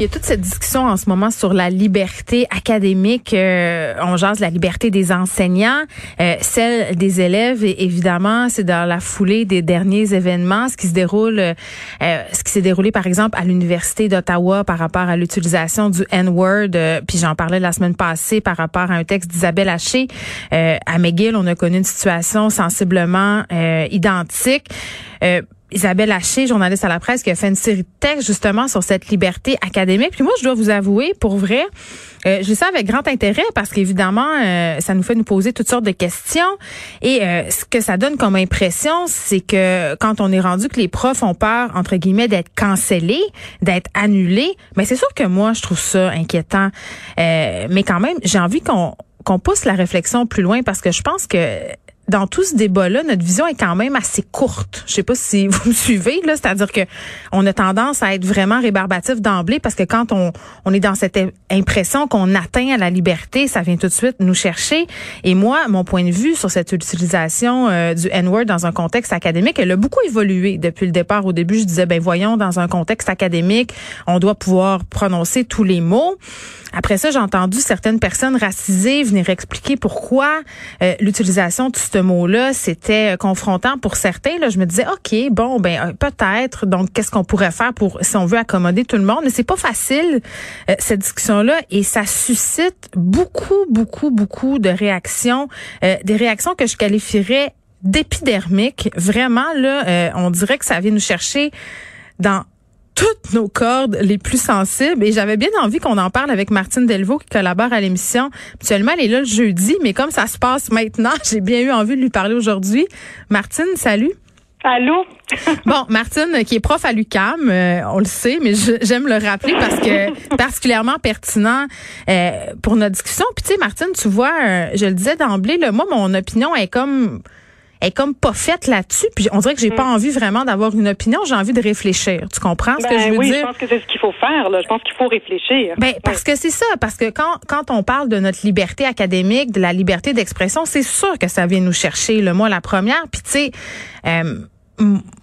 Il y a toute cette discussion en ce moment sur la liberté académique. Euh, on jase la liberté des enseignants, euh, celle des élèves. Et évidemment, c'est dans la foulée des derniers événements, ce qui se déroule, euh, ce qui s'est déroulé par exemple à l'université d'Ottawa par rapport à l'utilisation du N-word. puis j'en parlais la semaine passée par rapport à un texte d'Isabelle Haché. à McGill, on a connu une situation sensiblement identique. Isabelle Haché, journaliste à la presse, qui a fait une série de textes justement sur cette liberté académique. Puis moi, je dois vous avouer, pour vrai, euh, je ça avec grand intérêt parce qu'évidemment, euh, ça nous fait nous poser toutes sortes de questions. Et euh, ce que ça donne comme impression, c'est que quand on est rendu que les profs ont peur, entre guillemets, d'être cancellés, d'être annulés, mais c'est sûr que moi, je trouve ça inquiétant. mais quand même, j'ai envie qu'on qu'on pousse la réflexion plus loin parce que je pense que dans tout ce débat-là, notre vision est quand même assez courte. Je sais pas si vous me suivez là, c'est-à-dire que on a tendance à être vraiment rébarbatif d'emblée parce que quand on, est dans cette impression qu'on atteint à la liberté, ça vient tout de suite nous chercher. Et moi, mon point de vue sur cette utilisation euh, du N-word dans un contexte académique, elle a beaucoup évolué depuis le départ. Au début, je disais ben voyons, dans un contexte académique, on doit pouvoir prononcer tous les mots. Après ça, j'ai entendu certaines personnes racisées venir expliquer pourquoi euh, l'utilisation de ce mot-là, c'était confrontant pour certains. Là, je me disais, OK, bon, ben euh, peut-être. Donc, qu'est-ce qu'on pourrait faire pour, si on veut accommoder tout le monde? Mais c'est pas facile, euh, cette discussion-là, et ça suscite beaucoup, beaucoup, beaucoup de réactions, des réactions que je qualifierais d'épidermiques. Vraiment, là, on dirait que ça vient nous chercher dans toutes nos cordes les plus sensibles. Et j'avais bien envie qu'on en parle avec Martine Delvaux qui collabore à l'émission. Habituellement, elle est là le jeudi, mais comme ça se passe maintenant, j'ai bien eu envie de lui parler aujourd'hui. Martine, salut. Allô? bon, Martine, qui est prof à l'UCAM, euh, on le sait, mais j'aime le rappeler parce que particulièrement pertinent euh, pour notre discussion. Puis tu sais, Martine, tu vois, euh, je le disais d'emblée, moi, mon opinion est comme est comme pas faite là-dessus. Puis on dirait que j'ai pas mm. envie vraiment d'avoir une opinion. J'ai envie de réfléchir. Tu comprends ce que ben je veux oui, dire? je pense que c'est ce qu'il faut faire. Là. Je pense qu'il faut réfléchir. Ben, parce que c'est ça. Parce que quand, quand on parle de notre liberté académique, de la liberté d'expression, c'est sûr que ça vient nous chercher. Le moi, la première. Puis tu sais... Euh,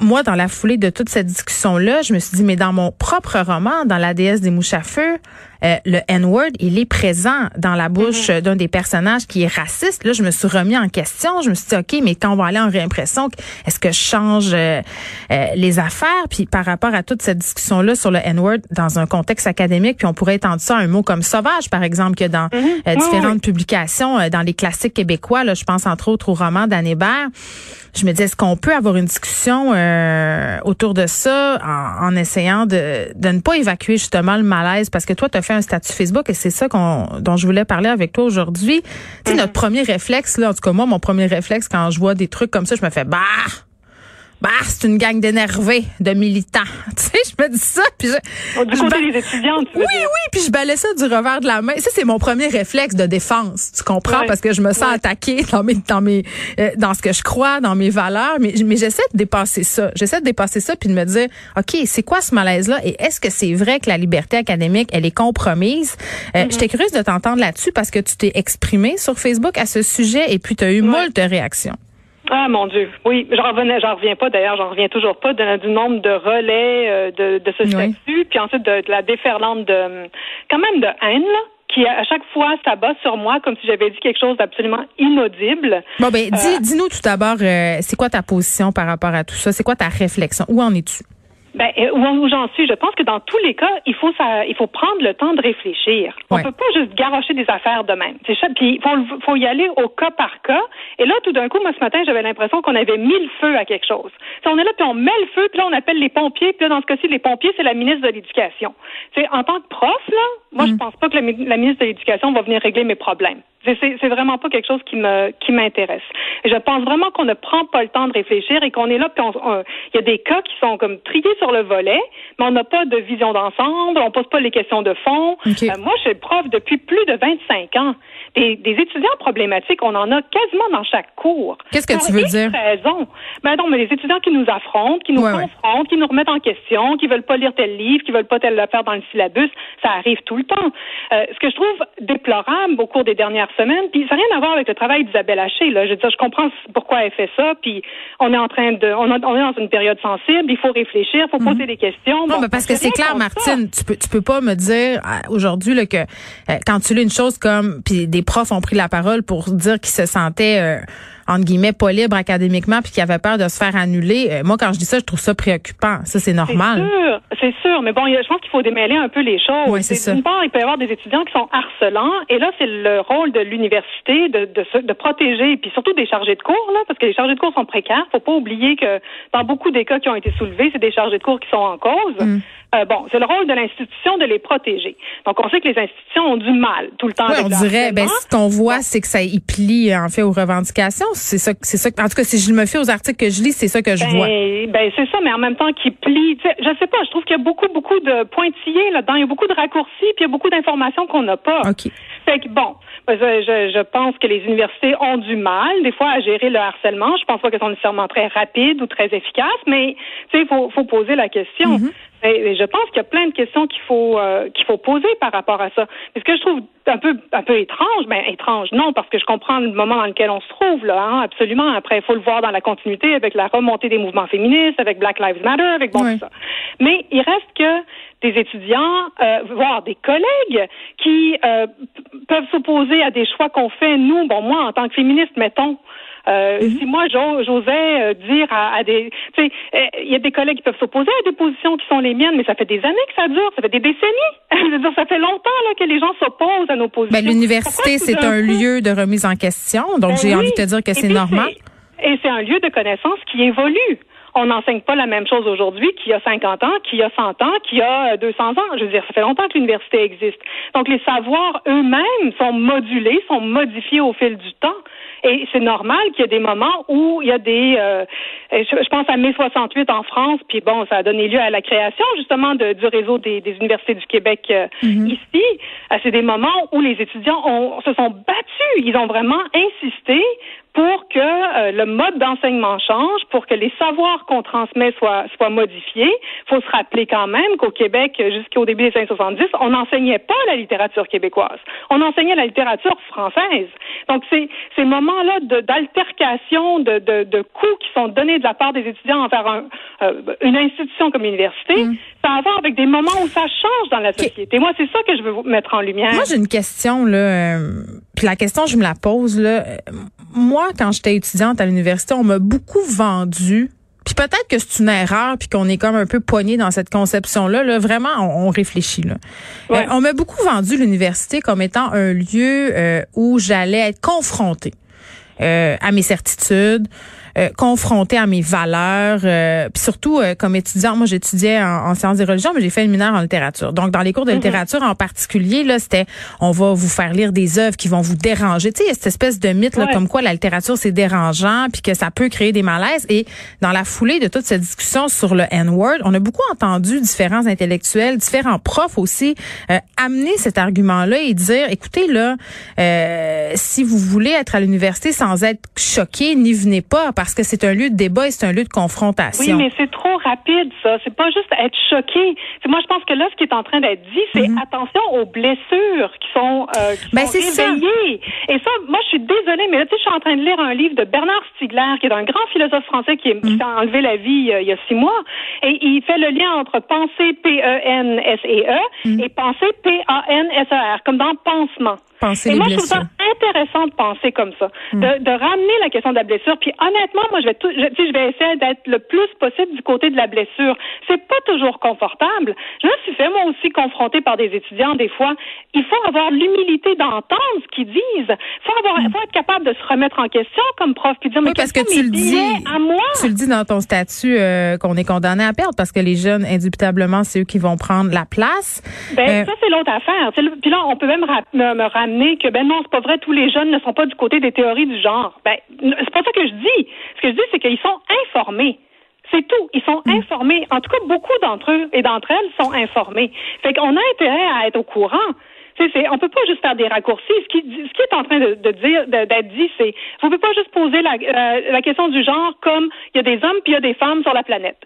moi, dans la foulée de toute cette discussion-là, je me suis dit, mais dans mon propre roman, dans La déesse des mouches à feu, euh, le N-word, il est présent dans la bouche mm-hmm. d'un des personnages qui est raciste. Là, je me suis remis en question. Je me suis dit, OK, mais quand on va aller en réimpression, est-ce que je change euh, euh, les affaires? Puis par rapport à toute cette discussion-là sur le N-word dans un contexte académique, puis on pourrait étendre ça à un mot comme sauvage, par exemple, que dans mm-hmm. différentes publications, dans les classiques québécois, là, je pense entre autres au roman d'Anne Hébert, je me dis, est-ce qu'on peut avoir une discussion euh, autour de ça en, essayant de, de ne pas évacuer justement le malaise? Parce que toi, tu as fait un statut Facebook et c'est ça qu'on, dont je voulais parler avec toi aujourd'hui. Tu sais, notre premier réflexe, là, en tout cas moi, mon premier réflexe quand je vois des trucs comme ça, je me fais, bah, bah, c'est une gang d'énervés, de militants. Tu sais, je me dis ça, puis je... Du côté des étudiants, tu Oui, oui, puis je balais ça du revers de la main. Ça, c'est mon premier réflexe de défense, tu comprends? Parce que je me sens attaquée dans mes, dans mes, euh, dans ce que je crois, dans mes valeurs, mais, mais j'essaie de dépasser ça. J'essaie de dépasser ça puis de me dire, OK, c'est quoi ce malaise-là? Et est-ce que c'est vrai que la liberté académique, elle est compromise? Euh, mm-hmm. J'étais curieuse de t'entendre là-dessus parce que tu t'es exprimée sur Facebook à ce sujet et puis tu as eu moult de réactions. Ah mon Dieu, oui, j'en revenais, j'en reviens pas d'ailleurs, j'en reviens toujours pas du nombre de relais euh, de, de, ce statut, puis ensuite de, la déferlante de quand même de haine là qui à chaque fois s'abat sur moi comme si j'avais dit quelque chose d'absolument inaudible. Bon ben dis, euh, dis-nous tout d'abord, euh, c'est quoi ta position par rapport à tout ça? C'est quoi ta réflexion? Où en es-tu? Ben, euh, où j'en suis, je pense que dans tous les cas, il faut ça, il faut prendre le temps de réfléchir. On peut pas juste garocher des affaires de même. C'est ça. Puis il faut, faut y aller au cas par cas. Et là, tout d'un coup, moi ce matin, j'avais l'impression qu'on avait mis le feu à quelque chose. Si on est là, puis on met le feu, puis là on appelle les pompiers, puis là dans ce cas-ci, les pompiers, c'est la ministre de l'Éducation. C'est en tant que prof là, moi je mm. pense pas que la, la ministre de l'Éducation va venir régler mes problèmes. C'est vraiment pas quelque chose qui me qui m'intéresse. Je pense vraiment qu'on ne prend pas le temps de réfléchir et qu'on est là, puis il y a des cas qui sont comme triés sur le volet, mais on n'a pas de vision d'ensemble, on pose pas les questions de fond. Euh, moi, je suis prof depuis plus de 25 ans. Des, des, étudiants problématiques, on en a quasiment dans chaque cours. Qu'est-ce que tu veux dire? raison. Ben non, mais les étudiants qui nous affrontent, qui nous confrontent, qui nous remettent en question, qui veulent pas lire tel livre, qui veulent pas tel faire dans le syllabus, ça arrive tout le temps. Euh, ce que je trouve déplorable au cours des dernières semaine. Puis ça n'a rien à voir avec le travail d'Isabelle Haché. Là. Je veux dire, je comprends pourquoi elle fait ça. Puis on est en train de, on, est dans une période sensible. Il faut réfléchir, il faut poser mhm. des questions. Non, mais parce que c'est clair, Martine. Tu peux, tu peux pas me dire euh, aujourd'hui que euh, quand tu lis une chose comme, puis des profs ont pris la parole pour dire qu'ils se sentaient euh, entre guillemets, pas libre académiquement puis qui avait peur de se faire annuler. Euh, moi, quand je dis ça, je trouve ça préoccupant. Ça, c'est normal. C'est sûr, c'est sûr. Mais bon, je pense qu'il faut démêler un peu les choses. Oui, c'est. D'une part, il peut y avoir des étudiants qui sont harcelants. Et là, c'est le rôle de l'université de, de, de protéger, puis surtout des chargés de cours, là, parce que les chargés de cours sont précaires. Faut pas oublier que dans beaucoup des cas qui ont été soulevés, c'est des chargés de cours qui sont en cause. Mm. Euh, bon, c'est le rôle de l'institution de les protéger. Donc, on sait que les institutions ont du mal tout le temps. Oui, on dirait, ben, ce qu'on voit, c'est que ça y plie, en fait, aux revendications. C'est ça, c'est ça. En tout cas, si je me fie aux articles que je lis, c'est ça que je ben, vois. Ben, c'est ça, mais en même temps, qui plie. Je sais pas, je trouve qu'il y a beaucoup, beaucoup de pointillés là-dedans. Il y a beaucoup de raccourcis, puis il y a beaucoup d'informations qu'on n'a pas. OK. Fait que, bon, ben, je, je, pense que les universités ont du mal, des fois, à gérer le harcèlement. Je pense pas qu'elles sont nécessairement très rapides ou très efficaces, mais, tu sais, il faut, faut poser la question. Mm-hmm. Et je pense qu'il y a plein de questions qu'il faut euh, qu'il faut poser par rapport à ça. Mais ce que je trouve un peu un peu étrange, ben étrange, non, parce que je comprends le moment dans lequel on se trouve là, hein, absolument. Après, il faut le voir dans la continuité avec la remontée des mouvements féministes, avec Black Lives Matter, avec bon tout ça. Mais il reste que des étudiants, euh, voire des collègues qui euh, peuvent s'opposer à des choix qu'on fait nous. Bon, moi, en tant que féministe, mettons. Euh, mhm. Si moi j'osais euh, dire à, des, tu sais, euh, il y a des collègues qui peuvent s'opposer à des positions qui sont les miennes, mais ça fait des années que ça dure, ça fait des décennies. Je veux dire, ça fait longtemps là que les gens s'opposent à nos positions. Ben, l'université c'est un lieu de remise en question, donc ben j'ai envie de te dire que c'est normal. Et c'est un lieu de connaissance qui évolue on n'enseigne pas la même chose aujourd'hui qu'il y a 50 ans, qu'il y a 100 ans, qu'il y a 200 ans. Je veux dire, ça fait longtemps que l'université existe. Donc, les savoirs eux-mêmes sont modulés, sont modifiés au fil du temps. Et c'est normal qu'il y ait des moments où il y a des... Euh, je, pense à mai 68 en France, puis bon, ça a donné lieu à la création justement de, du réseau des, des, universités du Québec euh, mm-hmm. ici. Euh, c'est des moments où les étudiants ont, se sont battus. Ils ont vraiment insisté pour que euh, le mode d'enseignement change, pour que les savoirs qu'on transmet soient, soient modifiés. Il faut se rappeler quand même qu'au Québec, jusqu'au début des années 70, on n'enseignait pas la littérature québécoise. On enseignait la littérature française. Donc, c'est ces moments-là d'altercation, de, de, de, coups qui sont donnés de la part des étudiants envers un, euh, une institution comme l'université, mm. ça a à voir avec des moments où ça change dans la société. Moi, c'est ça que je veux mettre en lumière. Moi, j'ai une question, là. Euh, puis la question, je me la pose, là. Moi, quand j'étais étudiante à l'université, on m'a beaucoup vendu puis peut-être que c'est une erreur, puis qu'on est comme un peu poigné dans cette conception-là. Là, vraiment, on, réfléchit. Là. Euh, on m'a beaucoup vendu l'université comme étant un lieu euh, où j'allais être confrontée euh, à mes certitudes, euh, confrontée à mes valeurs, euh, puis surtout euh, comme étudiante, moi j'étudiais en, sciences des religions, mais j'ai fait une mineure en littérature. Donc dans les cours de mhm. littérature en particulier, là c'était on va vous faire lire des œuvres qui vont vous déranger. Tu sais, il y a cette espèce de mythe là, comme quoi la littérature c'est dérangeant, puis que ça peut créer des malaises. Et dans la foulée de toute cette discussion sur le N-word, on a beaucoup entendu différents intellectuels, différents profs aussi amener cet argument-là et dire, écoutez là, si vous voulez être à l'université sans être choqué, n'y venez pas parce que c'est un lieu de débat et c'est un lieu de confrontation. Oui, mais c'est trop rapide, ça. C'est pas juste être choqué. moi, je pense que là, ce qui est en train d'être dit, c'est mhm. attention aux blessures qui sont, euh, qui ben, réveillées. Et ça, moi, je suis désolée, mais là, tu sais, je suis en train de lire un livre de Bernard Stiegler, qui est un grand philosophe français qui, mhm. a enlevé la vie euh, il y a six mois. Et il fait le lien entre penser P-E-N-S-E-E -E, mhm. et penser P-A-N-S-E-R, comme dans pansement. Penser et moi, je trouve ça intéressant de penser comme ça, de, de, ramener la question de la blessure. Puis honnêtement, moi, je vais tout, je, je vais essayer d'être le plus possible du côté de la blessure. C'est pas toujours confortable. Je me suis fait moi aussi confronter par des étudiants des fois. Il faut avoir l'humilité d'entendre ce qu'ils disent. Il faut avoir, faut être capable de se remettre en question comme prof puis dire mais parce que tu le dis à moi? Tu le dis dans ton statut euh, qu'on est condamné à perdre parce que les jeunes indubitablement c'est eux qui vont prendre la place. Ben euh, ça c'est l'autre affaire. Puis là on peut même me, ramener que ben non c'est pas vrai tous les jeunes ne sont pas du côté des théories du genre. Ben c'est pas ça que je dis. Ce que je dis c'est qu'ils sont informés. C'est tout. Ils sont mm. informés. En tout cas, beaucoup d'entre eux et d'entre elles sont informés. Fait qu'on a intérêt à être au courant. C'est, c'est, on peut pas juste faire des raccourcis. Ce qui, ce qui est en train de, de dire, d'être dit, c'est, vous pouvez pas juste poser la, euh, la question du genre comme il y a des hommes puis il y a des femmes sur la planète.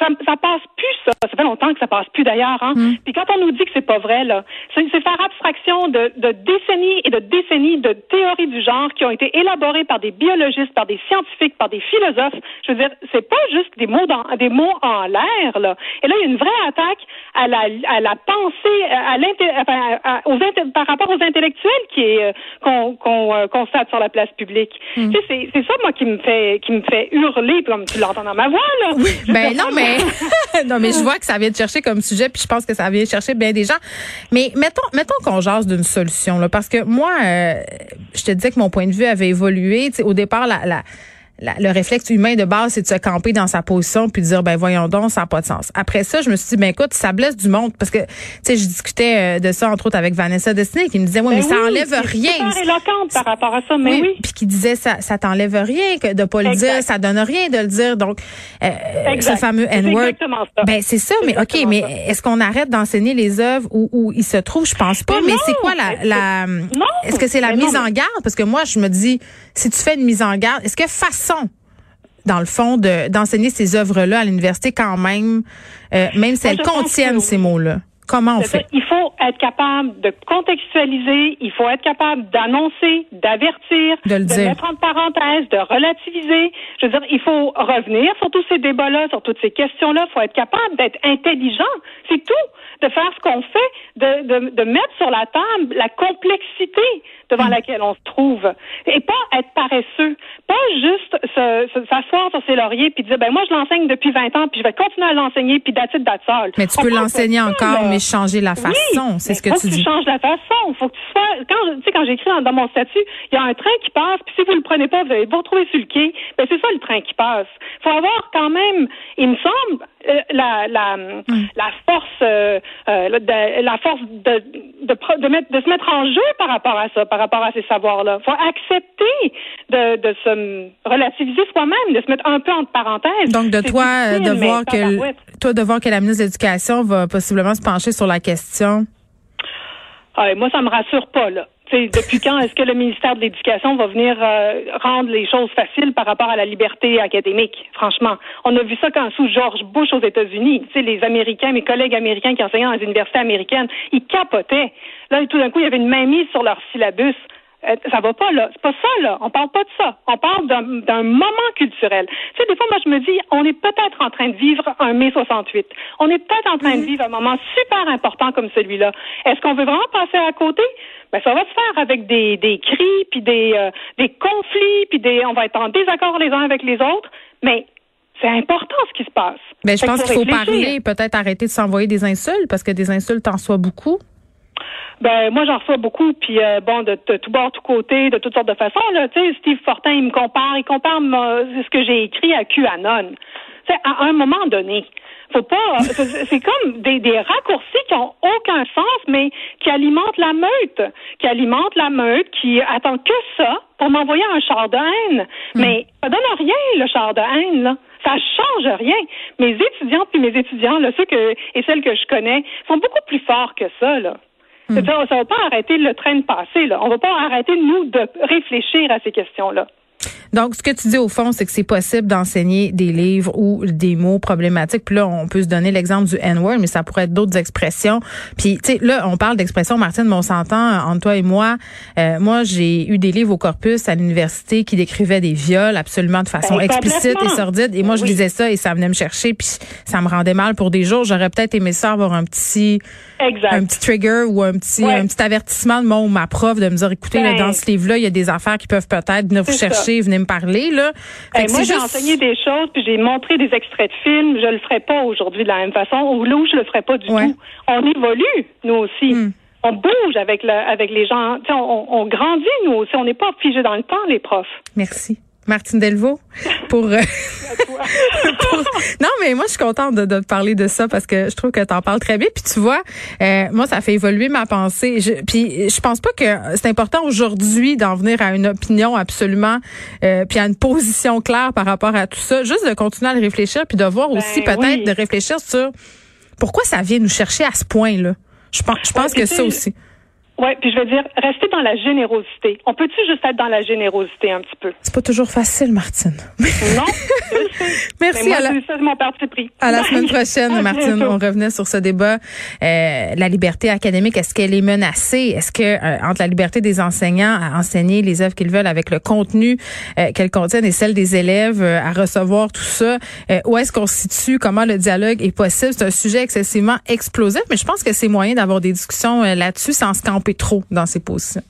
Ça, ça passe plus, ça. Ça fait longtemps que ça passe plus d'ailleurs. Hein? Mm. Puis quand on nous dit que c'est pas vrai, là, c'est faire abstraction de, de, décennies et de décennies de théories du genre qui ont été élaborées par des biologistes, par des scientifiques, par des philosophes. Je veux dire, c'est pas juste des mots dans, des mots en l'air, là. Et là, il y a une vraie attaque à la, à la pensée, à, enfin, aux par rapport aux intellectuels qui est euh, qu'on qu'on euh, constate sur la place publique. Mm. Tu sais, c'est ça moi qui me fait qui me fait hurler, comme tu l'entends dans ma voix là. Oui, ben non, mais non, mais je vois que ça vient de chercher comme sujet, puis je pense que ça vient chercher bien des gens. Mais mettons, mettons qu'on jase d'une solution, là, parce que moi, euh, je te disais que mon point de vue avait évolué. au départ, la, la le réflexe humain de base, c'est de se camper dans sa position puis de dire ben voyons donc, ça n'a pas de sens. Après ça, je me suis dit ben écoute, ça blesse du monde parce que tu sais, je discutais euh, de ça entre autres avec Vanessa Destiné qui me disait ouais, mais, ben ça enlève rien. C'est éloquente par rapport à ça, mais oui. Puis qui disait ça ça t'enlève rien que de pas le dire, ça donne rien de le dire. Donc euh, ce fameux N-word. Ben c'est ça, mais OK, mais est-ce qu'on arrête d'enseigner les œuvres où, où ils se trouvent Je pense pas, mais, c'est quoi la la Est-ce que c'est la mise en garde? Parce que moi je me dis si tu fais une mise en garde, est-ce que façon dans le fond, d'enseigner ces œuvres-là à l'université quand même, euh, même si elles contiennent ces mots-là? Comment on fait? Il faut être capable de contextualiser, il faut être capable d'annoncer, d'avertir, de, de mettre en parenthèse, de relativiser. Je veux dire, il faut revenir sur tous ces débats-là, sur toutes ces questions-là. Il faut être capable d'être intelligent. C'est tout. De faire ce qu'on fait, de, de, de mettre sur la table la complexité devant mm. laquelle on se trouve. Et pas être paresseux. Pas juste s'asseoir sur ses lauriers puis dire, ben moi, je l'enseigne depuis 20 ans puis je vais continuer à l'enseigner puis d'attitude d'attitude Mais tu peux l'enseigner encore, mais changer la façon. c'est ce que tu dis. Faut que tu changes la façon. Faut que tu sois, quand, tu sais, quand j'écris dans, mon statut, il y a un train qui passe puis si vous le prenez pas, vous allez vous retrouver sur le quai. Ben, c'est ça le train qui passe. Faut avoir quand même, il me semble, euh, la, la, mm. la force, euh, euh, la force de, de, de, mettre, de se mettre en jeu par rapport à ça, par rapport à ces savoirs-là. faut accepter de, de se relativiser soi-même, de se mettre un peu entre parenthèses. Donc, de toi, de voir que, toi, de voir que la ministre de l'Éducation va possiblement se pencher sur la question? Ah, moi, ça me rassure pas, là depuis quand est-ce que le ministère de l'Éducation va venir euh, rendre les choses faciles par rapport à la liberté académique? Franchement, on a vu ça quand sous George Bush aux États-Unis. Les Américains, mes collègues américains qui enseignaient dans les universités américaines, ils capotaient. Là, tout d'un coup, il y avait une mainmise sur leur syllabus. Euh, ça va pas là. C'est pas ça là. On parle pas de ça. On parle d'un moment culturel. Tu sais, des fois, moi, je me dis, on est peut-être en train de vivre un mai 68. On est peut-être en train de mhm. vivre un moment super important comme celui-là. Est-ce qu'on veut vraiment passer à côté? Ben, ça va se faire avec des, des cris, puis des, euh, des conflits, puis des, on va être en désaccord les uns avec les autres. Mais c'est important ce qui se passe. Mais ben, je pense qu'il faut parler, peut-être arrêter de s'envoyer des insultes, parce que des insultes en soient beaucoup. Ben moi j'en reçois beaucoup, puis euh, bon de, tout bord, tout côté, de toutes sortes de façons. Là, tu sais, Steve Fortin, il me compare, il compare ce que j'ai écrit à QAnon. C'est à un moment donné. Faut pas. C'est comme des, des raccourcis qui ont aucun sens, mais qui alimentent la meute, qui alimentent la meute, qui attend que ça pour m'envoyer un char de haine. Hmm. Mais ça donne rien le char de haine là. Ça change rien. Mes étudiantes puis mes étudiants, là, ceux que et celles que je connais, sont beaucoup plus forts que ça là. Hmm. Ça ne va pas arrêter le train de passer. Là. On ne va pas arrêter, nous, de réfléchir à ces questions-là. Donc, ce que tu dis au fond, c'est que c'est possible d'enseigner des livres ou des mots problématiques. Puis là, on peut se donner l'exemple du N-word, mais ça pourrait être d'autres expressions. Puis, tu sais, là, on parle d'expressions, Martine, mais on s'entend entre toi et moi. Euh, moi, j'ai eu des livres au corpus à l'université qui décrivaient des viols absolument de façon ben, explicite et sordide. Et moi, je lisais ça et ça venait me chercher, puis ça me rendait mal pour des jours. J'aurais peut-être aimé ça avoir un petit, un petit trigger ou un petit, un petit avertissement de mon ou ma prof de me dire, écoutez, là, ben, dans ce livre-là, il y a des affaires qui peuvent peut-être venir vous chercher, venez me parler là. Ben, moi, j'ai enseigné des choses, puis j'ai montré des extraits de films. Je le ferai pas aujourd'hui de la même façon, ou là où je le ferai pas du tout. On évolue, nous aussi. Hmm. On bouge avec, le, avec les gens. On, on grandit, nous aussi. On n'est pas figé dans le temps, les profs. Merci. Martine Delvaux pour, euh, non mais moi je suis contente de, de parler de ça parce que je trouve que tu en parles très bien. Puis tu vois euh, moi ça fait évoluer ma pensée. Je, puis je pense pas que c'est important aujourd'hui d'en venir à une opinion absolument euh, puis à une position claire par rapport à tout ça. Juste de continuer à le réfléchir puis de voir aussi ben peut-être de réfléchir sur pourquoi ça vient nous chercher à ce point là je pense je pense que ça aussi Oui, puis je veux dire, rester dans la générosité. On peut-tu juste être dans la générosité un petit peu? C'est pas toujours facile, Martine. Non, Merci. moi, à la... c'est mon parti pris. À la semaine prochaine, Martine. On revenait sur ce débat. Euh, la liberté académique, est-ce qu'elle est menacée? Est-ce que euh, entre la liberté des enseignants à enseigner les œuvres qu'ils veulent avec le contenu euh, qu'elles contiennent et celle des élèves euh, à recevoir tout ça, euh, où est-ce qu'on se situe? Comment le dialogue est possible? C'est un sujet excessivement explosif, mais je pense que c'est moyen d'avoir des discussions là-dessus sans se camper trop dans ses positions.